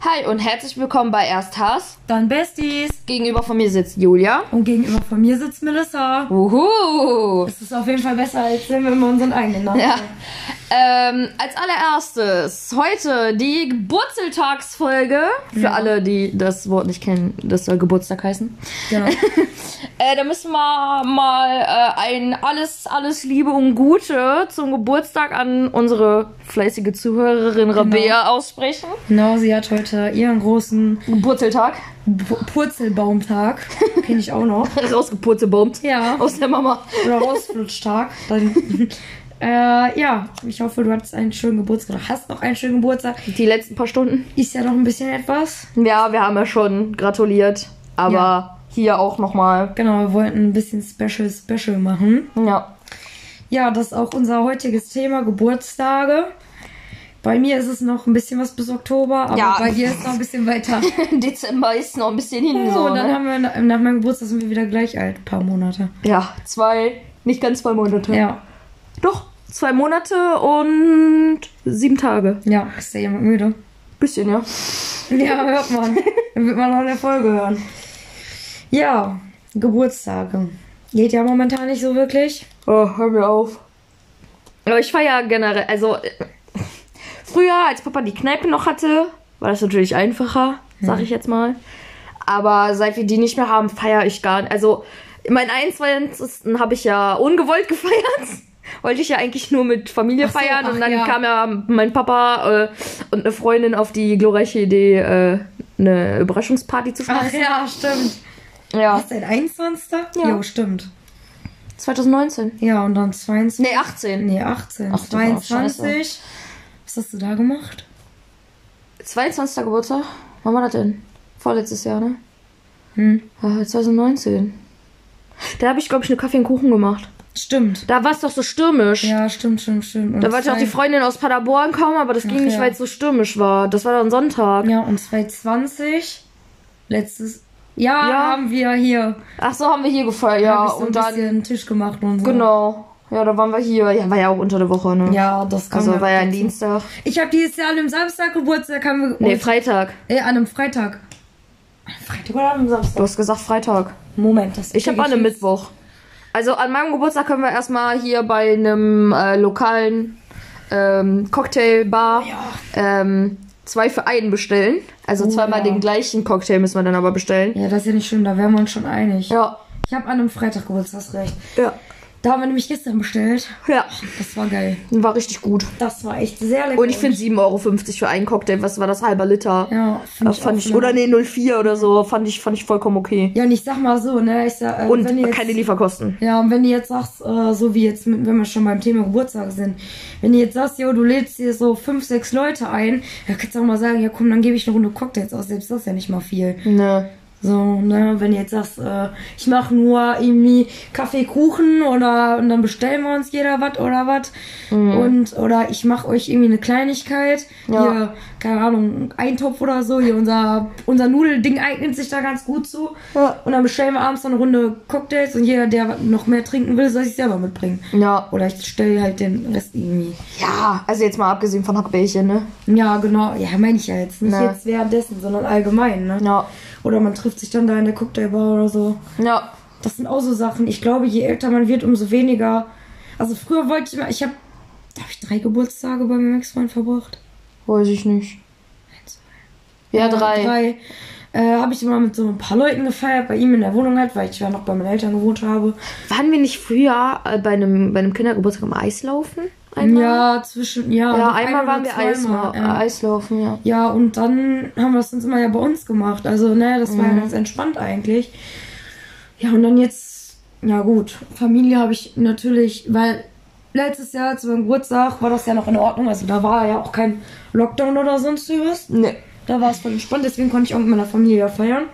Hi und herzlich willkommen bei Erst Hass. Dann Besties. Gegenüber von mir sitzt Julia. Und gegenüber von mir sitzt Melissa. Uhu. Das ist auf jeden Fall besser, als wenn wir immer unseren eigenen Namen Ja. Ähm, als allererstes heute die Geburtstagsfolge. Für alle, die das Wort nicht kennen, das soll Geburtstag heißen. Genau. Äh, da müssen wir mal äh, ein alles, alles Liebe und Gute zum Geburtstag an unsere fleißige Zuhörerin Rabea aussprechen. genau, sie hat heute ihren großen Geburtstag. Pu- Purzelbaumtag. Kenn ich auch noch. Rausgepurzebombt. Ja. Aus der Mama. Oder Rausflutschtag. Dann, äh, ja, ich hoffe, du hattest einen schönen Geburtstag. Oder hast noch einen schönen Geburtstag. Die letzten paar Stunden. Ist ja noch ein bisschen etwas. Ja, wir haben ja schon gratuliert. Aber Ja. hier auch nochmal. Genau, wir wollten ein bisschen Special Special machen. Ja. Ja, das ist auch unser heutiges Thema, Geburtstage. Bei mir ist es noch ein bisschen was bis Oktober, aber Ja. bei dir ist es noch ein bisschen weiter. Dezember ist noch ein bisschen hin. So, So, und dann ne? haben wir nach nach meinem Geburtstag sind wir wieder gleich alt, ein paar Monate. Ja, zwei, nicht ganz zwei Monate. Ja, Doch, zwei Monate und sieben Tage. ja, ist da jemand müde? Bisschen, ja. Ja, hört man. Dann wird man auch in der Folge hören. Ja, Geburtstage. Geht ja momentan nicht so wirklich. Oh, hör mir auf. Aber ich feiere generell, also äh, früher, als Papa die Kneipe noch hatte, war das natürlich einfacher, sag ich jetzt mal. Aber seit wir die nicht mehr haben, feiere ich gar nicht. Also, mein 21. habe ich ja ungewollt gefeiert. Wollte ich ja eigentlich nur mit Familie Ach so, feiern ach und dann ja. kam ja mein Papa äh, und eine Freundin auf die glorreiche Idee, äh, eine Überraschungsparty zu Ach schmeißen. ja, stimmt. ja. Was dein 21. Ja. Jo, stimmt. 2019. Ja, und dann 22. Nee, 18. Nee, 18. Ach, das war auch 22. Was hast du da gemacht? 22. Geburtstag? Wann war das denn? Vorletztes Jahr, ne? Hm. Ja, 2019. Da habe ich, glaube ich, eine Kaffee und Kuchen gemacht. Stimmt. Da war es doch so stürmisch. Ja, stimmt, stimmt, stimmt. Und Da wollte auch die Freundin aus Paderborn kommen, aber das ging Ach nicht, ja. weil es so stürmisch war. Das war dann Sonntag. Ja, und 2020, letztes Jahr Ja. haben wir hier Ach so, haben wir hier gefeiert, ja. so und ein dann, einen Tisch gemacht und so. genau. Ja, da waren wir hier. Ja, war ja auch unter der Woche, ne? Ja, das kann Also war ja ein. Dienstag. Ich habe dieses Jahr an einem Samstag Geburtstag, haben wir Nee, Freitag. äh, an einem Freitag. An einem Freitag oder an einem Du Samstag? hast gesagt Freitag. Moment, das Ich habe an einem. Mittwoch. Also an meinem Geburtstag können wir erstmal hier bei einem äh, lokalen ähm, Cocktailbar ähm, zwei für einen bestellen. Also Oh, zweimal ja. den gleichen Cocktail müssen wir dann aber bestellen. Ja, das ist ja nicht schlimm, da wären wir uns schon einig. Ja. Ich habe an einem Freitag Geburtstag, hast recht. Ja. Da haben wir nämlich gestern bestellt. Ja. Das war geil. War richtig gut. Das war echt sehr lecker. Und ich finde 7,50 Euro für einen Cocktail, was war das halber Liter? Ja, find Das fand ich, oder nee, 04 oder so, fand ich, fand ich vollkommen okay. Ja, und ich sag mal so, ne, ich sag, äh, Und jetzt, keine Lieferkosten. Ja, und wenn du jetzt sagst, äh, so wie jetzt, mit, wenn wir schon beim Thema Geburtstag sind, wenn du jetzt sagst, jo, du lädst hier so fünf, sechs Leute ein, dann kannst du auch mal sagen, ja komm, dann gebe ich eine Runde Cocktails aus, selbst das ist ja nicht mal viel. Ne. So, ne, wenn du jetzt sagst, äh, ich mache nur irgendwie Kaffee, Kuchen oder und dann bestellen wir uns jeder was oder was. Und oder ich mache euch irgendwie eine Kleinigkeit. Ja. Hier, keine Ahnung, Eintopf oder so. Hier unser, unser Nudelding eignet sich da ganz gut zu. Ja. Und dann bestellen wir abends noch eine Runde Cocktails und jeder, der noch mehr trinken will, soll sich selber mitbringen. Ja. Oder ich stelle halt den Rest irgendwie. Ja, also jetzt mal abgesehen von Hackbällchen, ne? Ja, genau. Ja, meine ich ja jetzt. Nicht Ne. jetzt währenddessen, sondern allgemein, ne? Ja. Oder man trifft sich dann da in der Cocktailbar oder so. Ja. Das sind auch so Sachen. Ich glaube, je älter man wird, umso weniger. Also früher wollte ich mal, ich habe, habe ich drei Geburtstage bei meinem Ex-Freund verbracht. Weiß ich nicht. Ja, drei. Drei. Äh, habe ich immer mit so ein paar Leuten gefeiert, bei ihm in der Wohnung halt, weil ich ja noch bei meinen Eltern gewohnt habe. Waren wir nicht früher äh, bei einem, bei einem Kindergeburtstag im Eislaufen? Einmal? Ja, zwischen, ja. Ja, einmal ein waren wir Eisla ja. Eislaufen, ja. Ja, und dann haben wir es uns immer ja bei uns gemacht. Also, ne, das war Mhm. ja ganz entspannt eigentlich. Ja, und dann jetzt, ja gut, Familie habe ich natürlich, weil letztes Jahr zu meinem Geburtstag war das ja noch in Ordnung. Also da war ja auch kein Lockdown oder sonst was. Ne. Da war es voll entspannt, deswegen konnte ich auch mit meiner Familie ja feiern.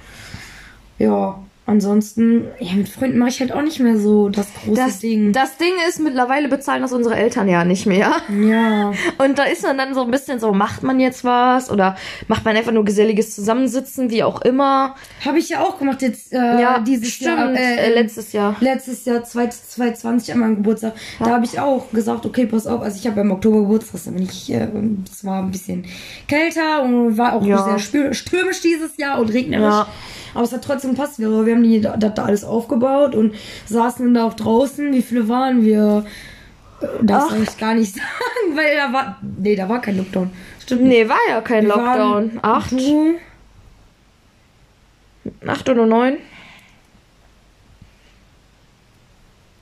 Ja, ansonsten, ja, mit Freunden mache ich halt auch nicht mehr so das große Das Ding. das Ding ist, mittlerweile bezahlen das unsere Eltern ja nicht mehr. ja. Und da ist man dann so ein bisschen so, macht man jetzt was oder macht man einfach nur geselliges Zusammensitzen, wie auch immer. Habe ich ja auch gemacht jetzt äh, ja, dieses stimmt, Jahr. äh, letztes Jahr. letztes Jahr 2020 an meinem Geburtstag. Da habe ich auch gesagt, okay, pass auf. Also ich habe im Oktober Geburtstag, da bin ich, äh, es war ein bisschen kälter und war auch Ja. sehr stürmisch dieses Jahr und regnerisch. Ja. Aber es hat trotzdem gepasst. Wir, wir haben die, das da alles aufgebaut und saßen dann da auch draußen. Wie viele waren wir? Äh, Das soll ich gar nicht sagen, weil da war, nee, da war kein Lockdown. Stimmt nicht. Nee, war ja kein Wir Lockdown. Acht, acht oder neun?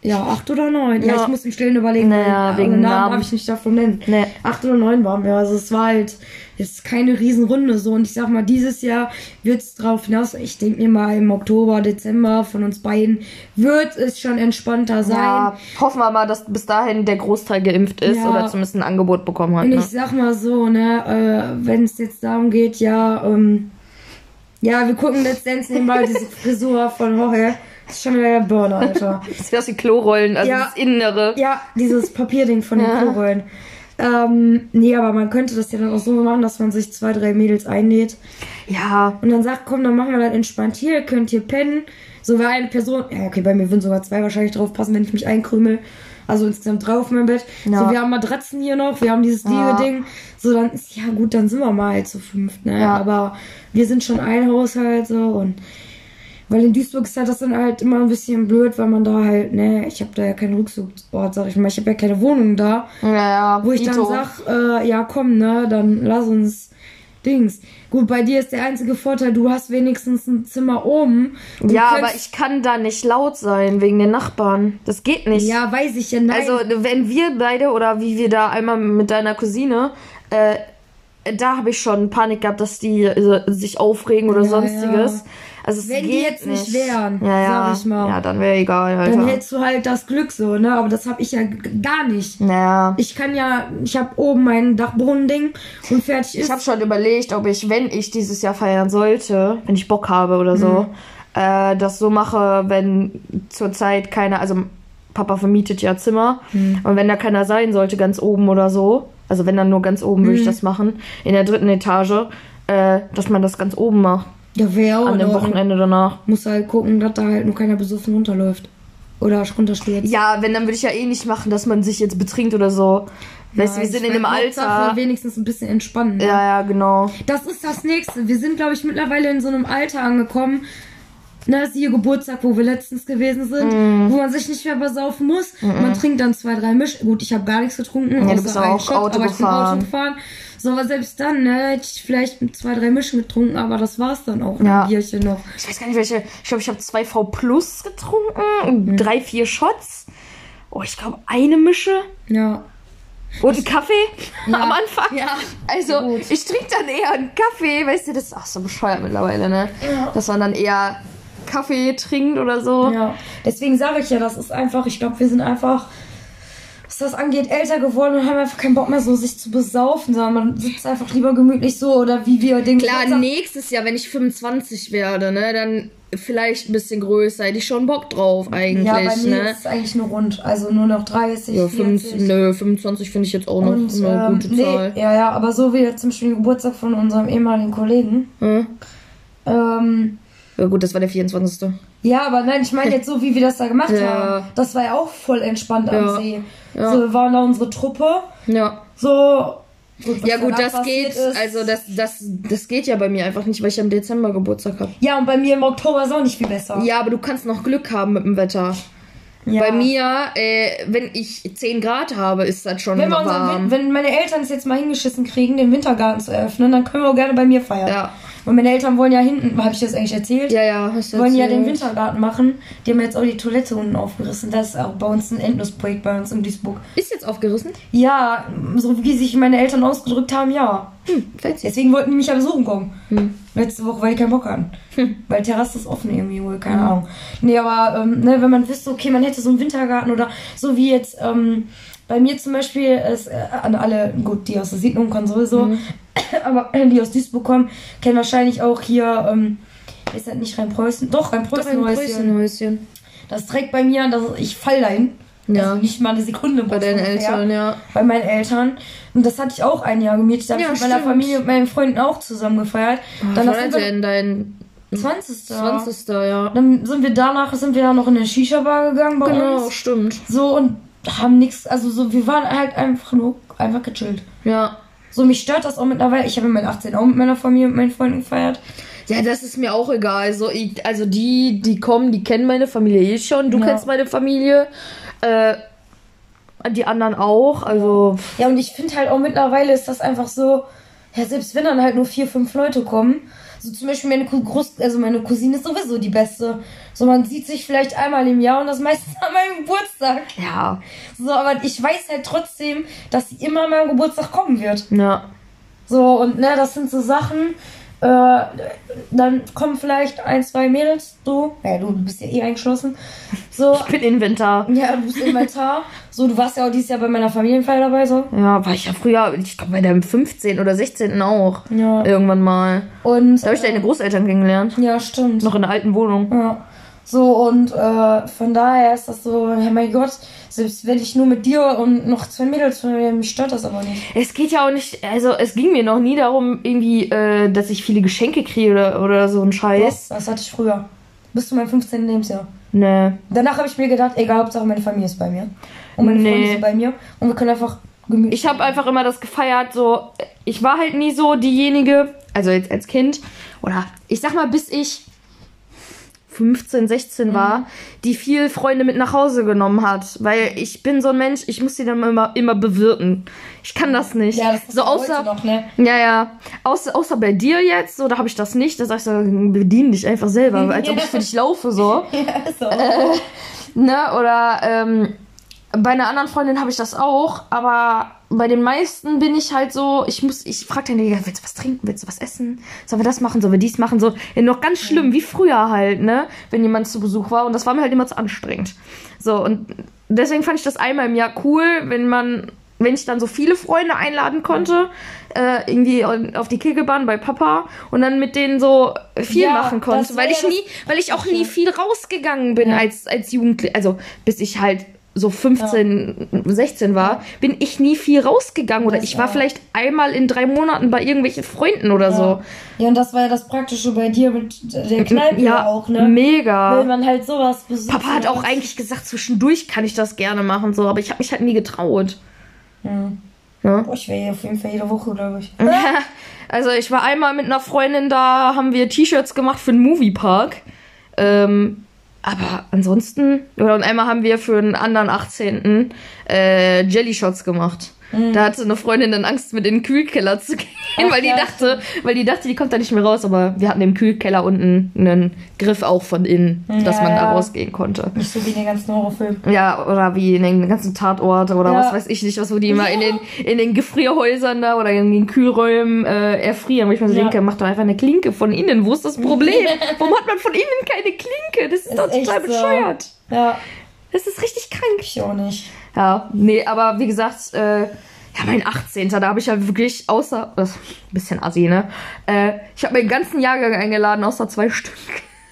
Ja, acht oder neun. Ja, Ja. ich muss im Stillen überlegen. Naja, weil, wegen äh, Namen Namen. darf ich nicht davon nennen. Nee. Acht oder neun waren wir. Also es war halt jetzt keine Riesenrunde so. Und ich sag mal, dieses Jahr wird es drauf hinaus. Ich denke mir mal im Oktober, Dezember von uns beiden wird es schon entspannter sein. Ja, hoffen wir mal, dass bis dahin der Großteil geimpft ist Ja. oder zumindest ein Angebot bekommen hat. Und Ne? ich sag mal so, ne, äh, wenn es jetzt darum geht, ja, ähm, ja, wir gucken letztendlich nebenbei diese Frisur von Jorge. Das ist schon wieder der Burner, Alter. Das wäre die Klorollen, also Ja. das Innere. Ja, dieses Papierding von den Ja. Klorollen. Ähm, nee, aber man könnte das ja dann auch so machen, dass man sich zwei, drei Mädels einlädt Ja, und dann sagt, komm, dann machen wir das entspannt hier, könnt ihr pennen. So war eine Person, ja, okay, bei mir würden sogar zwei wahrscheinlich drauf passen, wenn ich mich einkrümel. Also insgesamt drei auf meinem Bett. Ja. So, wir haben Matratzen hier noch, wir haben dieses Ja. Liegeding. So, dann ist, ja gut, dann sind wir mal halt zu fünft, ne? Ja. Aber wir sind schon ein Haushalt, so, und weil in Duisburg ist halt das dann halt immer ein bisschen blöd, weil man da halt, ne, ich habe da ja keinen Rückzugsort, sag ich mal. Ich habe ja keine Wohnung da, ja, ja. wo ich dann Dito. sag, äh, ja komm, ne, dann lass uns Dings. Gut, bei dir ist der einzige Vorteil, du hast wenigstens ein Zimmer oben. Du Ja, aber ich kann da nicht laut sein wegen den Nachbarn. Das geht nicht. Ja, weiß ich ja, nein. Also, wenn wir beide oder wie wir da einmal mit deiner Cousine, äh, da habe ich schon Panik gehabt, dass die äh, sich aufregen oder Ja, sonstiges. ja. Also es Wenn die geht jetzt nicht wären, ja, ja. sag ich mal. Ja, dann wäre egal, Alter. dann hättest du halt das Glück so, ne? Aber das habe ich ja gar nicht. naja. Ich kann ja, ich habe oben mein Dachboden-Ding und fertig ist. Ich habe schon überlegt, ob ich, wenn ich dieses Jahr feiern sollte, wenn ich Bock habe oder so, Mhm. äh, das so mache, wenn zurzeit keiner, also Papa vermietet ja Zimmer Mhm. und wenn da keiner sein sollte, ganz oben oder so, also wenn dann nur ganz oben Mhm. würde ich das machen, in der dritten Etage, äh, dass man das ganz oben macht, ja, wäre auch an dem. Wochenende danach. Muss halt gucken, dass da halt nur keiner besoffen runterläuft. Oder runterstürzt. Ja, wenn, dann würde ich ja eh nicht machen, dass man sich jetzt betrinkt oder so. Weißt du, wir sind in Hauptsache Alter. wenigstens ein bisschen entspannen. ne? Ja, ja, genau. Das ist das nächste. Wir sind, glaube ich, mittlerweile in so einem Alter angekommen. Na, siehe Geburtstag, wo wir letztens gewesen sind, Mhm. wo man sich nicht mehr besaufen muss. Man trinkt dann zwei, drei Misch. Gut, ich habe gar nichts getrunken. Ja, du bist auch Shot, Auto aber ich bin gefahren. Auto gefahren. So, aber selbst dann, ne, hätte ich vielleicht zwei, drei Mischen getrunken, aber das war's dann auch. Ja. Ein Bierchen noch. Ich weiß gar nicht, welche. Ich glaube, ich habe zwei V Plus getrunken, Mhm. drei, vier Shots. Oh, ich glaube, eine Mische Ja. und einen Kaffee Ja. am Anfang. Ja. Also, Gut. ich trinke dann eher einen Kaffee, weißt du, das ist auch so bescheuert mittlerweile, ne? Dass man dann eher Kaffee trinkt oder so. Ja, deswegen sage ich ja, das ist einfach, ich glaube, wir sind einfach, was das angeht, älter geworden und haben einfach keinen Bock mehr so, sich zu besaufen, sondern man sitzt einfach lieber gemütlich so oder wie wir den Klar, Geburtstag- nächstes Jahr, wenn ich 25 werde, ne, dann vielleicht ein bisschen größer, hätte ich schon Bock drauf eigentlich, Ja, bei mir ne? ist es eigentlich nur rund, also nur noch 30, Ja, 40. 5, nö, 25 finde ich jetzt auch noch Und, eine ähm, gute Zahl. nee, ja, ja, aber so wie jetzt zum Beispiel Geburtstag von unserem ehemaligen Kollegen. Hm? Ähm, Ja gut, das war der 24. ja, aber nein, ich meine jetzt so, wie wir das da gemacht Ja. haben. Das war ja auch voll entspannt am Ja. See. Ja. So, wir waren da unsere Truppe. Ja. So. Gut, Ja gut, das geht, ist- also das, das, das geht ja bei mir einfach nicht, weil ich am Dezember Geburtstag habe. Ja, und bei mir im Oktober ist auch nicht viel besser. Ja, aber du kannst noch Glück haben mit dem Wetter. Ja. Bei mir, äh, wenn ich 10 Grad habe, ist das schon Wenn, wir unseren, warm. Win- wenn meine Eltern es jetzt mal hingeschissen kriegen, den Wintergarten zu eröffnen, dann können wir auch gerne bei mir feiern. Ja. Und meine Eltern wollen ja hinten, habe ich das eigentlich erzählt? ja, ja, hast du wollen ja den. Wintergarten machen. Die haben jetzt auch die Toilette unten aufgerissen. Das ist auch bei uns ein Endlosprojekt bei uns in Duisburg. Ist jetzt aufgerissen? Ja, so wie sich meine Eltern ausgedrückt haben, ja. Hm, fancy. Deswegen wollten die mich ja besuchen kommen. Hm. Letzte Woche, weil die keinen Bock hatten. Weil Terrasse ist offen irgendwie wohl, keine Ahnung. Nee, aber ähm, ne, wenn man wüsste, okay, man hätte so einen Wintergarten oder so wie jetzt ähm, bei mir zum Beispiel, ist, äh, an alle, gut, die aus der Siedlung kommen sowieso, aber die aus Duisburg kommen, kennen wahrscheinlich auch hier ähm, ist das nicht Rheinpreußen? Doch, Rheinpreußen. Doch, ein Preußenhäuschen. Das direkt bei mir, das, ich fall dahin. Ja. Also nicht mal eine Sekunde. Bei deinen Eltern, ja. Bei meinen Eltern. Und das hatte ich auch ein Jahr gemietet. Da habe Ja, ich mit meiner. Familie und meinen Freunden auch zusammen gefeiert. Dann war sind das wir, denn dein 20. 20. ja. Dann sind wir danach sind wir dann noch in eine Shisha-Bar gegangen bei Genau, uns. stimmt. So und haben nichts, also so, wir waren halt einfach nur einfach gechillt. Ja. So, mich stört das auch mittlerweile. Ich habe mit meinen 18 auch mit meiner Familie und meinen Freunden gefeiert. Ja, das ist mir auch egal. So, ich, also die, die kommen, die kennen meine Familie eh schon. Du Ja. kennst meine Familie. Äh, die anderen auch. Also, Ja, und ich finde halt auch mittlerweile ist das einfach so, ja, selbst wenn dann halt nur vier, fünf Leute kommen, so zum Beispiel meine, Groß also meine Cousine ist sowieso die beste. So, man sieht sich vielleicht einmal im Jahr und das meistens an meinem Geburtstag. ja. So, aber ich weiß halt trotzdem, dass sie immer an meinem Geburtstag kommen wird. Ja. So, und ne, das sind so Sachen, äh, dann kommen vielleicht ein, zwei Mädels, du, ja, du bist ja eh eingeschlossen. So, Ich bin Inventar. ja, du bist Inventar. So, du warst ja auch dieses Jahr bei meiner Familienfeier dabei, so. Ja, war ich ja früher, ich glaube bei deinem 15. oder 16. auch. Ja. Irgendwann mal. Und. Da habe ich deine Großeltern kennengelernt. Ja, stimmt. Noch in der alten Wohnung. Ja. So, und äh, von daher ist das so, ja mein Gott, selbst wenn ich nur mit dir und noch zwei Mädels von mir, mich stört das aber nicht. Es geht ja auch nicht, also es ging mir noch nie darum, irgendwie, äh, dass ich viele Geschenke kriege oder, oder so ein Scheiß. Das, das hatte ich früher. Bis zu meinem 15. Lebensjahr. Ne. Danach habe ich mir gedacht, egal, Hauptsache meine Familie ist bei mir. Und meine Nee. Freunde sind bei mir. Und wir können einfach gemütlich. Ich habe einfach immer das gefeiert, so, ich war halt nie so diejenige, also jetzt als Kind, oder ich sag mal, bis ich 15, 16 war, die viel Freunde mit nach Hause genommen hat. Weil ich bin so ein Mensch, ich muss die dann immer, immer bewirten. Ich kann das nicht. ja, das ist so außer, noch, ne? ja, ja. Außer, außer bei dir jetzt, so, da habe ich das nicht. Da sag ich so, bedien dich einfach selber, als ob ich für dich laufe, so. Ja, so. Ne? Oder ähm, bei einer anderen Freundin habe ich das auch, aber bei den meisten bin ich halt so, ich muss, ich frage dann, willst du was trinken, willst du was essen? Sollen wir das machen, sollen wir dies machen? So, ja, noch ganz schlimm, wie früher halt, ne? Wenn jemand zu Besuch war und das war mir halt immer zu anstrengend. So, und deswegen fand ich das einmal im Jahr cool, wenn man, wenn ich dann so viele Freunde einladen konnte, äh, irgendwie auf die Kegelbahn bei Papa und dann mit denen so viel Ja, machen konnte, weil ich nie, weil ich auch nie viel rausgegangen bin Ja. als, als Jugendliche, also bis ich halt so 15, 16 war, bin ich nie viel rausgegangen oder Das ich war auch. vielleicht einmal in drei Monaten bei irgendwelchen Freunden oder so. Ja, und das war ja das Praktische bei dir mit der Kneipe Ja, auch, ne? Mega. man halt sowas besucht. Papa hat auch eigentlich gesagt, zwischendurch kann ich das gerne machen, so, aber ich habe mich halt nie getraut. Hm. Ja. Boah, ich wäre auf jeden Fall jede Woche, glaube ich. Also ich war einmal mit einer Freundin da, haben wir T-Shirts gemacht für den Moviepark. Ähm, aber ansonsten, oder und einmal haben wir für einen anderen 18. Äh, Jelly Shots gemacht. Da hatte eine Freundin dann Angst, mit in den Kühlkeller zu gehen, Ach, weil die ja, dachte, weil die dachte, die kommt da nicht mehr raus. Aber wir hatten im Kühlkeller unten einen Griff auch von innen, dass Ja, man da ja. rausgehen konnte. Nicht so wie in den ganzen Horrorfilmen. Ja, oder wie in den ganzen Tatorte oder was weiß ich nicht, was wo die immer in den, in den Gefrierhäusern da oder in den Kühlräumen äh, erfrieren. Wo ich mir so denke, mach doch einfach eine Klinke von innen. Wo ist das Problem? Warum hat man von innen keine Klinke? Das ist, Ist doch total so. bescheuert. Ja, Das ist richtig krank. ich auch nicht. Ja, nee, aber wie gesagt, äh, ja, mein 18. Da habe ich ja wirklich außer, das ist ein bisschen assi, ne? Äh, ich habe meinen ganzen Jahrgang eingeladen, außer zwei Stück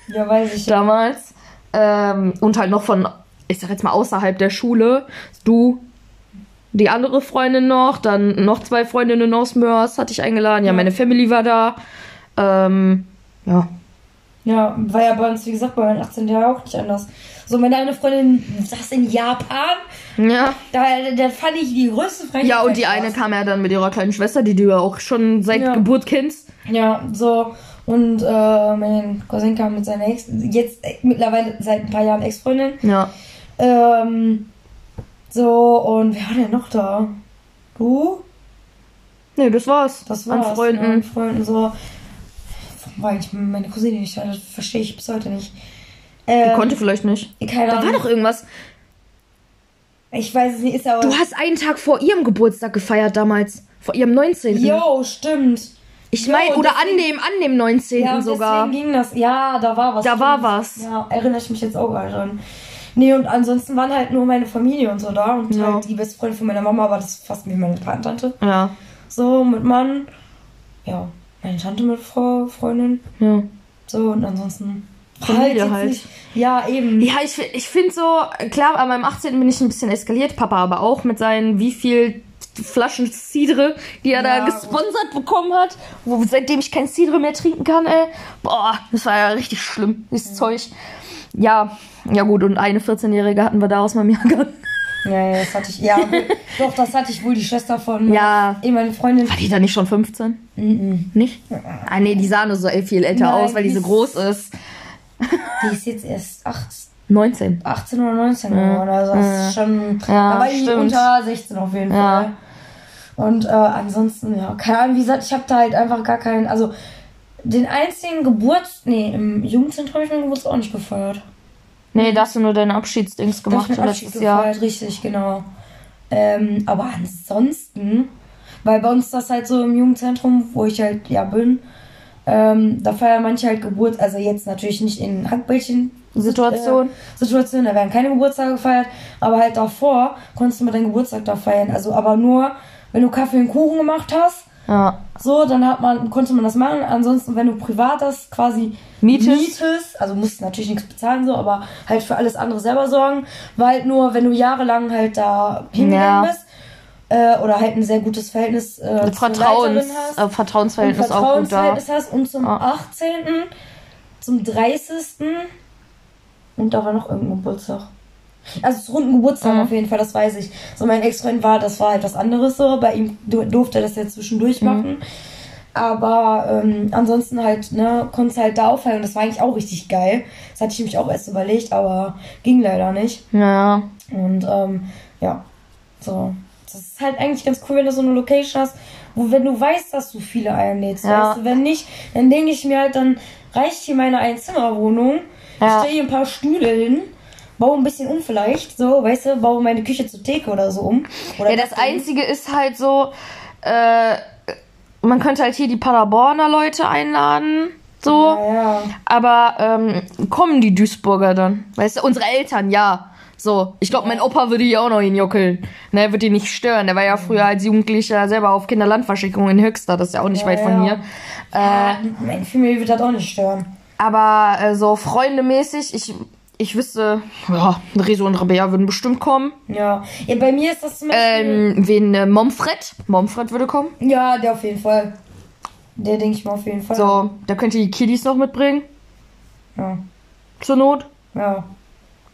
Ja, weiß ich. damals. Ähm, und halt noch von, ich sag jetzt mal, außerhalb der Schule. Du, die andere Freundin noch, dann noch zwei Freundinnen aus Mörs hatte ich eingeladen. Ja, Ja. meine Family war da. Ähm, ja. Ja, war ja bei uns, wie gesagt, bei meinen 18 Jahren auch nicht anders. So, meine eine Freundin saß in Japan. Ja. Da, da fand ich die größte Frechheit. Ja, und die eine kam ja dann mit ihrer kleinen Schwester, die du ja auch schon seit Ja. Geburt kennst. Ja, so. Und äh, mein Cousin kam mit seiner Ex, jetzt äh, mittlerweile seit ein paar Jahren Ex-Freundin. Ja. Ähm, so, und wer war denn noch da? Du? Nee, das war's. Das An war's. Freunden. Ja, an Freunden, so. War eigentlich meine Cousine nicht? Das verstehe ich bis heute nicht. Die Ähm, konnte vielleicht nicht. keine Da war Ahnung. doch irgendwas. Ich weiß es nicht, ist aber. Du hast einen Tag vor ihrem Geburtstag gefeiert damals. Vor ihrem 19. Jo, stimmt. Ich meine, oder an dem, an dem 19. Ja, sogar. deswegen ging das. Ja, da war was. Da war stimmt. was. Ja, erinnere ich mich jetzt auch dran. Nee, und ansonsten waren halt nur meine Familie und so da. Und Ja. halt die beste Freundin von meiner Mama war das fast wie meine Patentante. Ja. So, mit Mann. Ja, meine Tante mit Frau, Freundin. Ja. So, und ansonsten. Familie halt. Nicht, ja, eben. Ja, ich, ich finde so, klar, an meinem 18. bin ich ein bisschen eskaliert, Papa aber auch mit seinen wie viel Flaschen Cidre, die er Ja, da gesponsert bekommen hat, wo seitdem ich kein Cidre mehr trinken kann, ey. Boah, das war ja richtig schlimm, dieses Zeug. Ja, ja gut, und eine 14-Jährige hatten wir da aus meinem Jahrgang. Ja, ja, das hatte ich. Ja, doch, das hatte ich wohl die Schwester von. Ja. Eh, meine Freundin. War die da nicht schon 15? Mhm. Nicht? Ah nee, die sah nur so viel älter Nein, aus, weil die so groß ist. Die ist jetzt erst 8, 19. 18 oder 19 geworden. Also das ist schon. Ja, da war die unter 16 auf jeden Ja. Fall. Und äh, ansonsten, ja, keine Ahnung, wie gesagt, ich habe da halt einfach gar keinen. Also den einzigen Geburts. Nee, im Jugendzentrum habe ich meinen Geburtstag auch nicht gefeiert. Nee, da hast du nur deine Abschiedsdings gemacht ich meinen Abschied letztes Jahr. gefeiert, richtig, genau. Ähm, aber ansonsten, weil bei uns das halt so im Jugendzentrum, wo ich halt ja bin, ähm, da feiern manche halt Geburt, also jetzt natürlich nicht in Hackbällchen. Situation. Äh, Situation, da werden keine Geburtstage gefeiert, aber halt davor konntest du mal deinen Geburtstag da feiern. Also aber nur, wenn du Kaffee und Kuchen gemacht hast, Ja. so, dann hat man, konnte man das machen. Ansonsten, wenn du privat das quasi Mietest. also musst du natürlich nichts bezahlen, so, aber halt für alles andere selber sorgen. Weil halt nur, wenn du jahrelang halt da hingegangen Ja. bist, äh, oder halt ein sehr gutes Verhältnis äh, Vertrauens, hast, äh, und Vertrauensverhältnis. Vertrauensverhältnis hast und zum Ja. 18., zum 30. und da war noch irgendein Geburtstag. Also zu runden Geburtstag Mhm. auf jeden Fall, das weiß ich. So mein Ex-Freund war, das war halt was anderes so. Bei ihm du- durfte er das ja Mhm. zwischendurch machen. Aber ähm, ansonsten halt, ne, konnte es halt da auffallen. Das war eigentlich auch richtig geil. Das hatte ich mich auch erst überlegt, aber ging leider nicht. Ja. Und ähm, ja, so. Das ist halt eigentlich ganz cool, wenn du so eine Location hast, wo wenn du weißt, dass du viele einlädst, Ja. weißt du, wenn nicht, dann denke ich mir halt, dann reicht hier meine Einzimmerwohnung. Ja. Ich stelle hier ein paar Stühle hin, baue ein bisschen um vielleicht, so, weißt du, baue meine Küche zur Theke oder so um. Oder Ja, das? Einzige ist halt so, äh, man könnte halt hier die Paderborner Leute einladen, so. Ja, ja. Aber ähm, kommen die Duisburger dann? Weißt du, unsere Eltern, ja. So, ich glaube, mein Opa würde hier auch noch hinjockeln. Ne, wird ihn nicht stören. Der war ja früher als Jugendlicher selber auf Kinderlandverschickung in Höxter. Das ist ja auch nicht Ja, weit von ja. hier. Äh, Ja, meine Familie wird das auch nicht stören. aber äh, so freundemäßig, ich, ich wüsste, ja, Rezo und Rabea würden bestimmt kommen. Ja. ja, bei mir ist das zum Beispiel. Ähm, wen äh, Momfred? Momfred würde kommen. ja, der auf jeden Fall. Der denke ich mal auf jeden Fall. So, da könnt ihr die Kiddies noch mitbringen. Ja. Zur Not. Ja.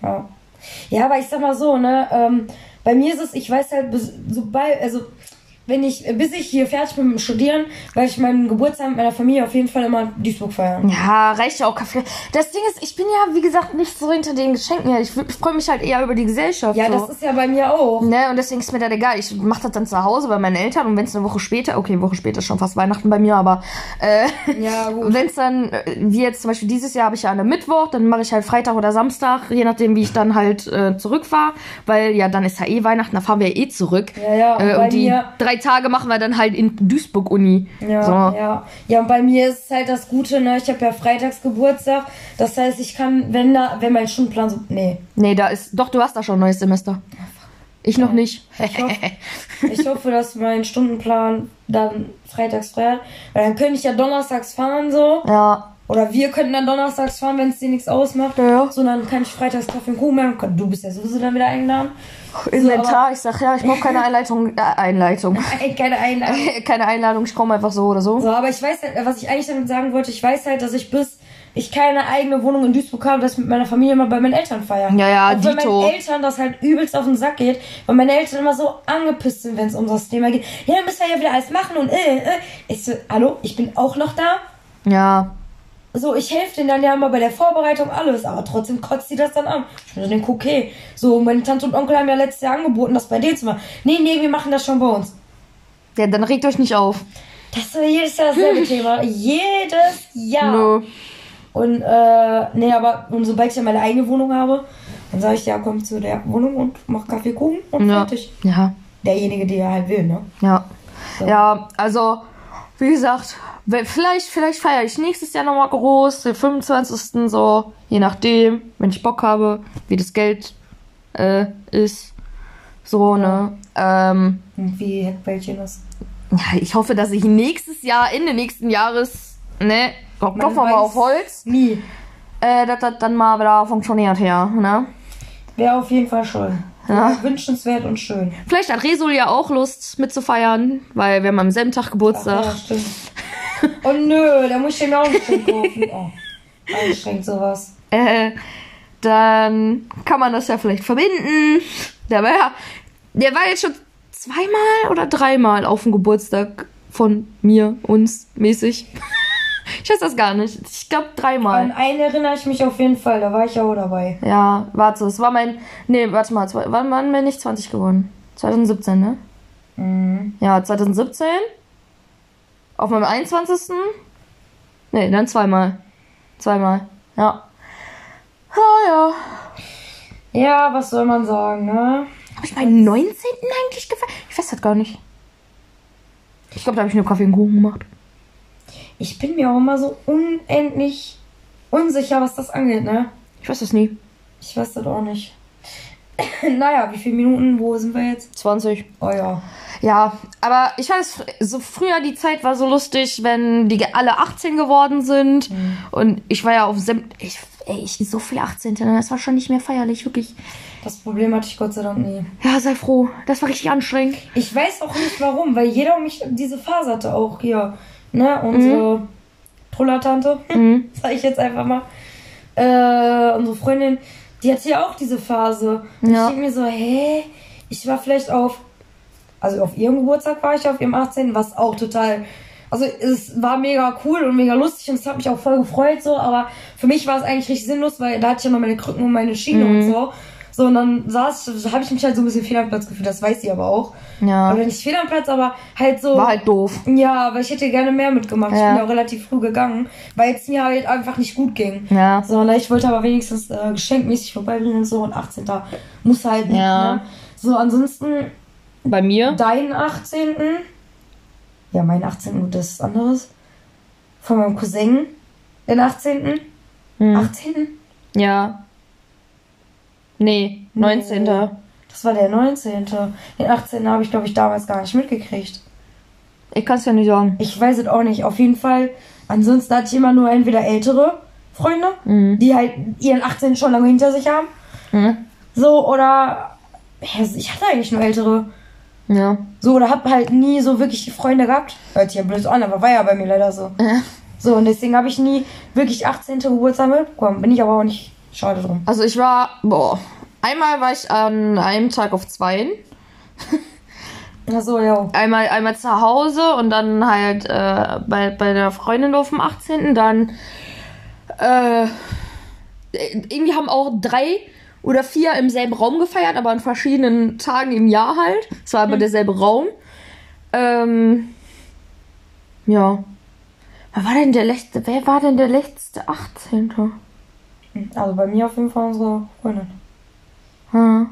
Ja. Ja, aber ich sag mal so, ne, ähm, bei mir ist es, ich weiß halt, sobald, also, wenn ich, bis ich hier fertig bin mit dem Studieren, weil ich meinen Geburtstag mit meiner Familie auf jeden Fall immer Duisburg feiern. Ja, reicht ja auch Kaffee. Das Ding ist, ich bin ja, wie gesagt, nicht so hinter den Geschenken her. Ich, freue mich halt eher über die Gesellschaft. Ja, so. das ist ja bei mir auch. Ne, und deswegen ist mir das egal. Ich mache das dann zu Hause bei meinen Eltern und wenn es eine Woche später, okay, eine Woche später ist schon fast Weihnachten bei mir, aber äh, Ja, wenn es dann, äh, wie jetzt zum Beispiel dieses Jahr habe ich ja an einem Mittwoch, dann mache ich halt Freitag oder Samstag, je nachdem, wie ich dann halt äh, zurück war, weil ja dann ist ja eh Weihnachten, da fahren wir ja eh zurück. Ja, ja, und äh, bei und die mir- drei Tage machen wir dann halt in Duisburg-Uni. Ja, so. ja. Ja, und bei mir ist halt das Gute, ne, ich habe ja freitags Geburtstag. Das heißt, ich kann, wenn da, wenn mein Stundenplan so, nee. Nee, da ist, doch, du hast da schon ein neues Semester. Ich noch nicht. Ich hoffe, ich hoffe, dass mein Stundenplan dann freitags frei hat. Weil dann könnte ich ja donnerstags fahren, so. ja. Oder wir könnten dann donnerstags fahren, wenn es dir nichts ausmacht. Ja. So, dann kann ich freitags Kaffee und Kuchen machen. Du bist ja sowieso dann wieder eingeladen. Inventar, ich sag ja, ich brauche keine Einleitung, äh, Einleitung. Ey, keine Einladung. keine Einladung, ich komme einfach so oder so. So, aber ich weiß halt, was ich eigentlich damit sagen wollte, ich weiß halt, dass ich bis ich keine eigene Wohnung in Duisburg habe, dass ich mit meiner Familie mal bei meinen Eltern feiere. Ja, ja, Auch wenn Dito. meinen Eltern das halt übelst auf den Sack geht, weil meine Eltern immer so angepisst sind, wenn es um das Thema geht. Ja, dann müssen wir ja wieder alles machen und äh, äh. Ich so, hallo, ich bin auch noch da. Ja. So, ich helfe denen dann ja mal bei der Vorbereitung alles, aber trotzdem kotzt die das dann an. Ich mir denke, okay. So, meine Tante und Onkel haben ja letztes Jahr angeboten, das bei denen zu machen. Nee, nee, wir machen das schon bei uns. Ja, dann regt euch nicht auf. Das ist jedes Jahr dasselbe Thema. Jedes Jahr. Nö. Und, äh, nee, aber und sobald ich dann meine eigene Wohnung habe, dann sage ich, ja, komm zu der Wohnung und mach Kaffee, Kuchen und Ja. fertig. Ja. Derjenige, der halt will, ne? Ja. So. Ja, also, wie gesagt, vielleicht, vielleicht feiere ich nächstes Jahr nochmal groß, den 25. so, je nachdem, wenn ich Bock habe, wie das Geld äh, ist. So, ne? Ähm, wie Heckbällchen ist. ja, ich hoffe, dass ich nächstes Jahr, Ende nächsten Jahres, ne, wir mal auf Holz, Nie. äh, dass das dann mal wieder funktioniert, ja. Ne? Wäre auf jeden Fall schön. Ja. Wünschenswert und schön. Vielleicht hat Resul ja auch Lust mitzufeiern, weil wir haben am selben Tag Ach, Geburtstag. ja, stimmt. Oh nö, da muss ich mir auch Geschenk kaufen. Oh, anstrengend sowas. Äh, dann kann man das ja vielleicht verbinden. Der war ja, der war jetzt schon zweimal oder dreimal auf dem Geburtstag von mir, uns, mäßig. Ich weiß das gar nicht. Ich glaube An dreimal. einen erinnere ich mich auf jeden Fall, da war ich ja auch dabei. Ja, warte, es war mein, nee, warte mal, zwei- wann wann bin ich 20 geworden? 2017, ne? Mhm. Ja, 2017. Auf meinem 21. Nee, dann zweimal. Zweimal. Ja. Oh ja. Ja, was soll man sagen, ne? Habe ich meinen 19. eigentlich gefeiert? Ich weiß das gar nicht. Ich glaube, da habe ich nur Kaffee und Kuchen gemacht. Ich bin mir auch immer so unendlich unsicher, was das angeht, ne? Ich weiß das nie. Ich weiß das auch nicht. naja, wie viele Minuten, wo sind wir jetzt? 20. Oh ja. Ja, aber ich weiß, so früher die Zeit war so lustig, wenn die alle 18 geworden sind. Und ich war ja auf Sem ich, ey, ich so viel 18. ne? Das war schon nicht mehr feierlich, wirklich. Das Problem hatte ich Gott sei Dank nie. Ja, sei froh. Das war richtig anstrengend. Ich weiß auch nicht warum, weil jeder um mich diese Phase hatte auch hier. Ne? Unsere Trullertante, Mhm. sag ich jetzt einfach mal. Äh, unsere Freundin, die hatte ja auch diese Phase. Und Ja. ich denke mir so, hä? Ich war vielleicht auf. Also auf ihrem Geburtstag war ich auf ihrem 18., was auch total. Also es war mega cool und mega lustig und es hat mich auch voll gefreut so, aber für mich war es eigentlich richtig sinnlos, weil da hatte ich ja noch meine Krücken und meine Schiene und so. So, und dann saß, habe ich mich halt so ein bisschen fehl am Platz gefühlt, das weiß sie aber auch. Ja. Oder nicht fehl am Platz, aber halt so. War halt doof. Ja, aber ich hätte gerne mehr mitgemacht. Ich Ja. bin ja auch relativ früh gegangen, weil es mir halt einfach nicht gut ging. Ja. So, ne, ich wollte aber wenigstens äh, geschenkmäßig vorbeibringen und so und 18. muss halt nicht, Ja. ne? So, ansonsten Bei mir? deinen 18. Ja, mein 18. und das ist anderes. Von meinem Cousin, den 18. Hm. 18. Ja. Nee, 19. Nee. Das war der 19. Den 18. habe ich, glaube ich, damals gar nicht mitgekriegt. Ich kann es ja nicht sagen. Ich weiß es auch nicht. Auf jeden Fall. Ansonsten hatte ich immer nur entweder ältere Freunde, Mhm. die halt ihren 18 schon lange hinter sich haben. Hm? So, oder. Ich hatte eigentlich nur ältere. Ja. So, oder hab halt nie so wirklich Freunde gehabt. Hört sich ja blöd an, aber war ja bei mir leider so. Ja. So, und deswegen habe ich nie wirklich 18. Geburtstag mitbekommen. Bin ich aber auch nicht schade drum. Also ich war, boah, einmal war ich an einem Tag auf zweien. Achso, ja. Einmal, einmal zu Hause und dann halt äh, bei, bei der Freundin auf dem 18. Dann äh, irgendwie haben auch drei oder vier im selben Raum gefeiert, aber an verschiedenen Tagen im Jahr halt. Es war aber derselbe Raum. Ähm, ja. Wer war denn der letzte, wer war denn der letzte 18.? Also bei mir auf jeden Fall unsere Freundin. Hm.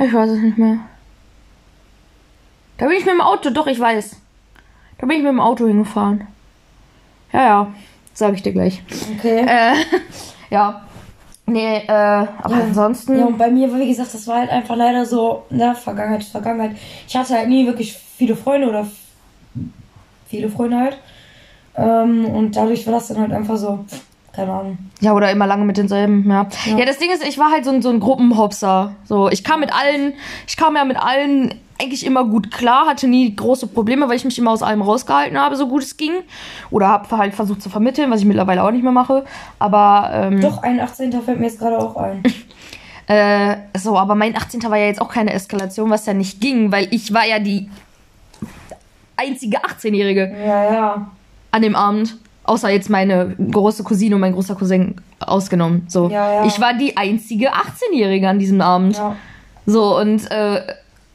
Ich weiß es nicht mehr. Da bin ich mit dem Auto, doch, ich weiß. Da bin ich mit dem Auto hingefahren. Ja, ja, sag ich dir gleich. Okay. Äh, ja. Nee, äh, aber Ja. ansonsten. Ja, und bei mir, wie gesagt, das war halt einfach leider so, ne, Vergangenheit ist Vergangenheit. Ich hatte halt nie wirklich viele Freunde oder viele Freunde halt. Ähm, und dadurch war das dann halt einfach so, keine Ahnung. Ja, oder immer lange mit denselben, ja. Ja. Ja, das Ding ist, ich war halt so ein, so ein Gruppenhopser. So, ich kam mit allen, ich kam ja mit allen eigentlich immer gut klar, hatte nie große Probleme, weil ich mich immer aus allem rausgehalten habe, so gut es ging. Oder habe halt versucht zu vermitteln, was ich mittlerweile auch nicht mehr mache. Aber, ähm, Doch, ein 18. fällt mir jetzt gerade auch ein. Äh, so, aber mein 18. war ja jetzt auch keine Eskalation, was ja nicht ging, weil ich war ja die einzige 18-Jährige Ja, ja. an dem Abend. Außer jetzt meine große Cousine und mein großer Cousin ausgenommen. So. Ja, ja. Ich war die einzige 18-Jährige an diesem Abend. Ja, So, und äh,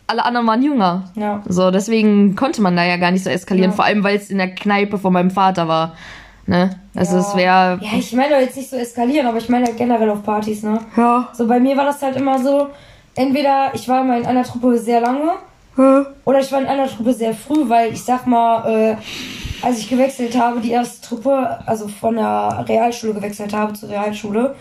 alle anderen waren jünger. ja. So, deswegen konnte man da ja gar nicht so eskalieren. Ja. Vor allem, weil es in der Kneipe von meinem Vater war. Ne? Also, ja. es wäre. Ja, ich meine jetzt nicht so eskalieren, aber ich meine halt generell auf Partys, ne? Ja. So, bei mir war das halt immer so, entweder ich war mal in einer Truppe sehr lange oder ich war in einer Truppe sehr früh, weil ich sag mal, äh, als ich gewechselt habe, die erste Truppe, also von der Realschule gewechselt habe zur Realschule,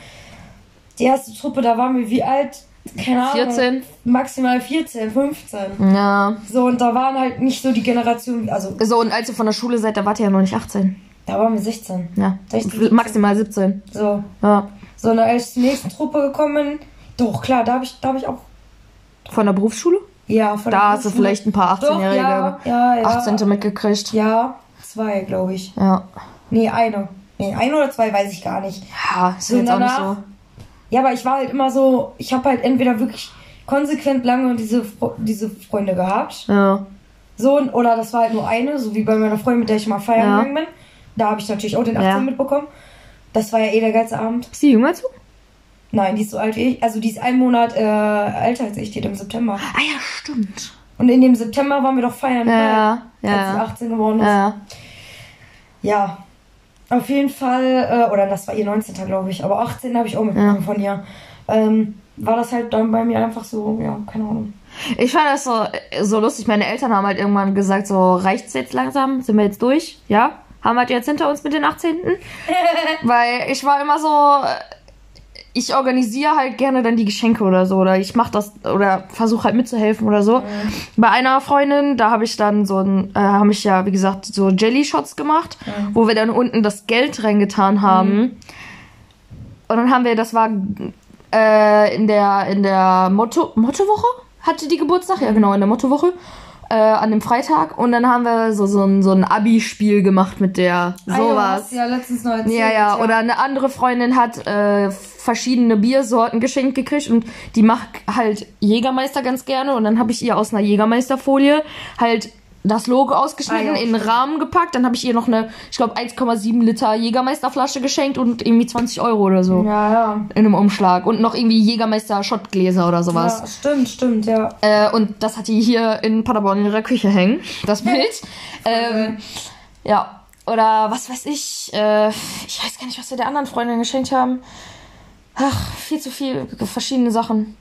die erste Truppe, da waren wir wie alt? Keine Ahnung. 14? Maximal 14, 15. Ja. So, und da waren halt nicht so die Generation, also, So, und als ihr von der Schule seid, da wart ihr ja noch nicht 18. Da waren wir 16. Ja. 16, 17. Maximal 17. So. Ja. So, und als ich zur nächsten Truppe gekommen bin, doch, klar, da habe ich, da hab ich auch. Von der Berufsschule? Ja, von der Da hast du Berufsschule. vielleicht ein paar Doch, 18-Jährige. ja, ja, ja. 18. mitgekriegt. Ja, zwei, glaube ich. Ja. Nee, eine. Nee, eine oder zwei weiß ich gar nicht. Ja, ist So, jetzt auch nicht danach- so. Ja, aber ich war halt immer so, ich habe halt entweder wirklich konsequent lange diese, diese Freunde gehabt. Ja. So, oder das war halt nur eine, so wie bei meiner Freundin, mit der ich mal feiern Ja. gegangen bin. Da habe ich natürlich auch den 18 Ja. mitbekommen. Das war ja eh der geilste Abend. Ist die jünger als du? Nein, die ist so alt wie ich. Also die ist einen Monat äh, älter als ich, die hat im September. Ah ja, stimmt. Und in dem September waren wir doch feiern, Ja, ne? ja, ja, als ja. 18 geworden ist. Ja. Ja. Auf jeden Fall, äh, oder das war ihr 19. glaube ich, aber 18 habe ich auch mitbekommen Ja. von ihr. Ähm, war das halt dann bei mir einfach so, ja, keine Ahnung. Ich fand das so, so lustig. Meine Eltern haben halt irgendwann gesagt, so reicht's jetzt langsam, sind wir jetzt durch, ja? Haben wir jetzt hinter uns mit den 18. Weil ich war immer so, ich organisiere halt gerne dann die Geschenke oder so. Oder ich mach das oder versuche halt mitzuhelfen oder so. Bei einer Freundin, da habe ich dann so ein, äh, habe ich ja, wie gesagt, so Jelly Shots gemacht, wo wir dann unten das Geld reingetan haben. Und dann haben wir, das war äh, in der, in der Motto, Mottowoche? Hatte die Geburtstag? Ja, genau, in der Mottowoche. Äh, an dem Freitag. Und dann haben wir so, so ein, so ein Abi-Spiel gemacht mit der. Ah, ja, Sowas. du ja letztens noch erzählt. Ja, ja, oder eine andere Freundin hat äh, verschiedene Biersorten geschenkt gekriegt und die macht halt Jägermeister ganz gerne und dann habe ich ihr aus einer Jägermeisterfolie halt das Logo ausgeschnitten, Ah, ja, in den Rahmen gepackt, dann habe ich ihr noch eine, ich glaube 1,7 Liter Jägermeisterflasche geschenkt und irgendwie 20 Euro oder so Ja, ja. in einem Umschlag und noch irgendwie Jägermeister Schottgläser oder sowas. Ja, stimmt, stimmt, ja. Äh, und das hat die hier in Paderborn in ihrer Küche hängen, das Bild. ähm, ja, oder was weiß ich, äh, ich weiß gar nicht, was wir der anderen Freundin geschenkt haben. Ach, viel zu viel verschiedene Sachen.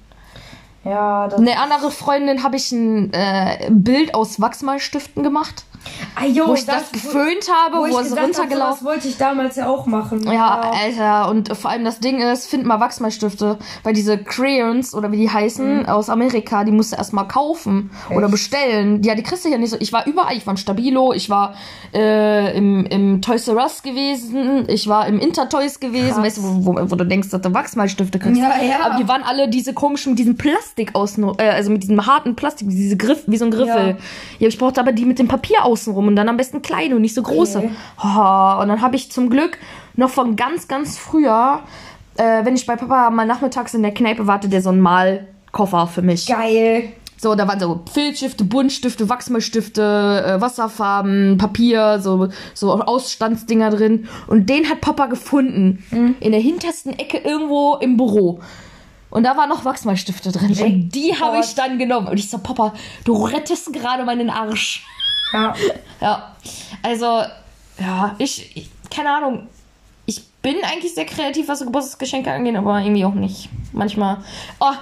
Ja, das. Eine andere Freundin habe ich ein äh, Bild aus Wachsmalstiften gemacht, Ah, jo, wo ich das, geföhnt habe, wo, wo ich es runtergelaufen Das wollte ich damals ja auch machen. Ja, Alter, und vor allem das Ding ist, find mal Wachsmalstifte, weil diese Crayons oder wie die heißen aus Amerika, die musst du erstmal kaufen oder Echt? bestellen. Ja, die kriegst du ja nicht so. Ich war überall, ich war in Stabilo, ich war äh, im, im Toys R Us gewesen, ich war im Intertoys gewesen, Krass. weißt du, wo, wo, wo du denkst, dass du Wachsmalstifte kriegst. Ja, ja. Aber die waren alle diese komischen, mit diesem Plastik außen, äh, also mit diesem harten Plastik, diese Griff, wie so ein Griffel. Ja. Ja, ich brauchte aber die mit dem Papier außenrum und dann am besten kleine und nicht so große. Okay. Oh, und dann habe ich zum Glück noch von ganz, ganz früher, äh, wenn ich bei Papa mal nachmittags in der Kneipe warte, der so einen Malkoffer für mich. Geil. So, da waren so Filzstifte, Buntstifte, Wachsmalstifte, äh, Wasserfarben, Papier, so, so Ausstandsdinger drin. Und den hat Papa gefunden. Mhm. In der hintersten Ecke irgendwo im Büro. Und da waren noch Wachsmalstifte drin. Und die habe ich dann genommen. Und ich so, Papa, du rettest gerade meinen Arsch. Ja. Ja, also, ja, ich, ich, keine Ahnung. Ich bin eigentlich sehr kreativ, was so Geburtstagsgeschenke angeht, aber irgendwie auch nicht. Manchmal. Oh,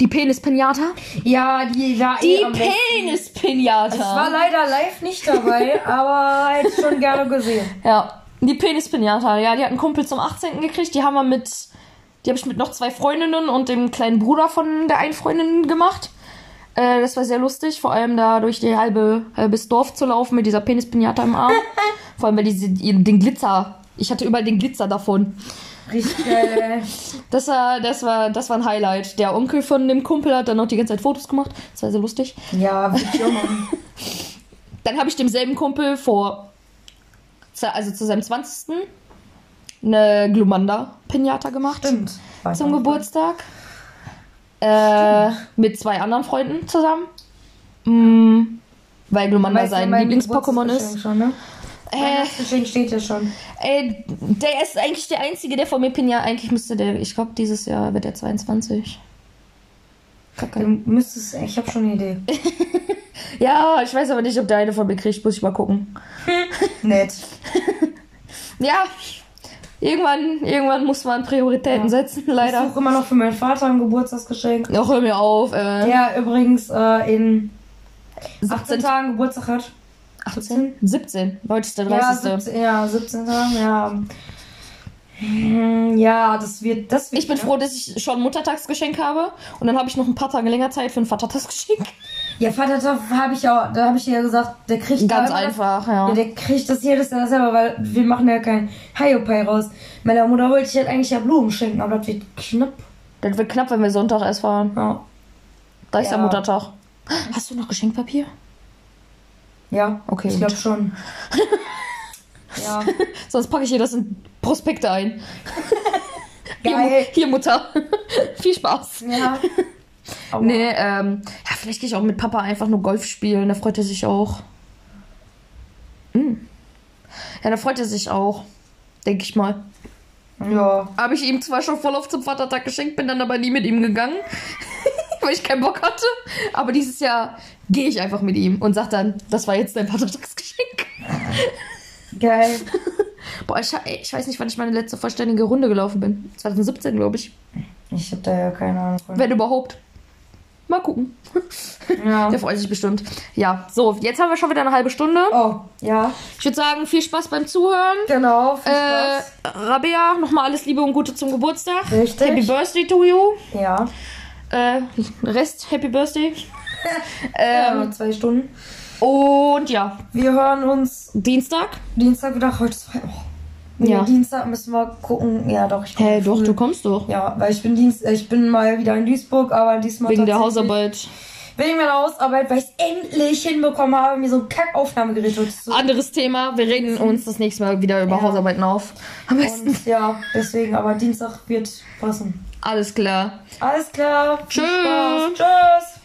die Penis-Pinata. Ja, die war Die eh am besten. Penis-Pinata. Ich war leider live nicht dabei, aber hätte ich schon gerne gesehen. Ja, die Penis-Pinata. Ja, die hat einen Kumpel zum 18. gekriegt. Die haben wir mit, die habe ich mit noch zwei Freundinnen und dem kleinen Bruder von der einen Freundin gemacht. Äh, das war sehr lustig, vor allem da durch die halbe, halbes Dorf zu laufen mit dieser Penis-Pinata im Arm. vor allem, weil diese, den Glitzer, ich hatte überall den Glitzer davon. Richtig geil. Das war, das war, das war ein Highlight. Der Onkel von dem Kumpel hat dann noch die ganze Zeit Fotos gemacht. Das war sehr lustig. Ja, machen. Dann habe ich demselben Kumpel vor, also zu seinem 20. eine Glumanda-Pinata gemacht. Stimmt. Zum Geburtstag. Äh, mit zwei anderen Freunden zusammen. Mm, weil Glumanda sein Lieblings-Pokémon ist. Schon, ne? Äh, steht ja schon. ey, der ist eigentlich der Einzige, der von mir Pinata. Eigentlich müsste der, ich glaube, dieses Jahr wird der 22. Kacke. Du müsstest, ich habe schon eine Idee. Ja, ich weiß aber nicht, ob der eine von mir kriegt. Muss ich mal gucken. Nett. Ja, irgendwann, irgendwann muss man Prioritäten Ja. setzen, Ich leider. suche immer noch für meinen Vater ein Geburtstagsgeschenk. Ach, hör mir auf. Äh, Der übrigens äh, in 18 17, Tagen Geburtstag hat. 18? 17. Heute ist der Ja, 30. 17, ja, 17 Tagen, ja. Hm, Ja, das wird, das wird. Ich bin froh, dass ich schon ein Muttertagsgeschenk habe. Und dann habe ich noch ein paar Tage länger Zeit für ein Vatertagsgeschenk. Ja, Vatertag habe ich ja, da habe ich ja gesagt, der kriegt Ganz da einfach, Das, ja. ja. Der kriegt das jedes Jahr selber, weil wir machen ja kein Hiopai raus. Meiner Mutter wollte ich halt eigentlich ja Blumen schenken, aber das wird knapp. Das wird knapp, wenn wir Sonntag erst fahren. Ja. Da ist Ja. der Muttertag. Hast du noch Geschenkpapier? Ja, Okay, Ich glaube schon. ja. Sonst packe ich dir das in Prospekte ein. Hier, Geil. Mu- hier Mutter. Viel Spaß. Ja. Aber Nee, ähm, ja, vielleicht gehe ich auch mit Papa einfach nur Golf spielen. Da freut er sich auch. Hm. Ja, da freut er sich auch. Denke ich mal. Ja. Habe ich ihm zwar schon voll auf zum Vatertag geschenkt, bin dann aber nie mit ihm gegangen, weil ich keinen Bock hatte. Aber dieses Jahr gehe ich einfach mit ihm und sag dann, das war jetzt dein Vatertagsgeschenk. Geil. Boah, ich, ich weiß nicht, wann ich meine letzte vollständige Runde gelaufen bin. 2017, glaube ich. Ich habe da ja keine Ahnung. Wenn überhaupt. Mal gucken. Ja. Der freut sich bestimmt. Ja, so, jetzt haben wir schon wieder eine halbe Stunde. Oh, ja. Ich würde sagen, viel Spaß beim Zuhören. Genau. Viel Äh, Spaß. Rabea, nochmal alles Liebe und Gute zum Geburtstag. Richtig. Happy Birthday to you. ja. Äh, Rest, Happy Birthday. ja. ähm, noch zwei Stunden. und ja, Wir hören uns Dienstag. Dienstag wieder. Heute ist Freitag. Oh. Ja. Dienstag müssen wir gucken. Ja, doch. Ich Hä, komme doch, du kommst doch. Ja, weil ich bin Dienst, ich bin mal wieder in Duisburg, aber diesmal Wegen der Hausarbeit. Wegen meiner Hausarbeit, weil ich es endlich hinbekommen habe, mir so ein Kack-Aufnahmegerät zu. Anderes Thema. Wir reden uns das nächste Mal wieder über Ja. Hausarbeiten auf. Am besten. Und ja, deswegen, aber Dienstag wird passen. Alles klar. Alles klar. Tschüss. Tschüss.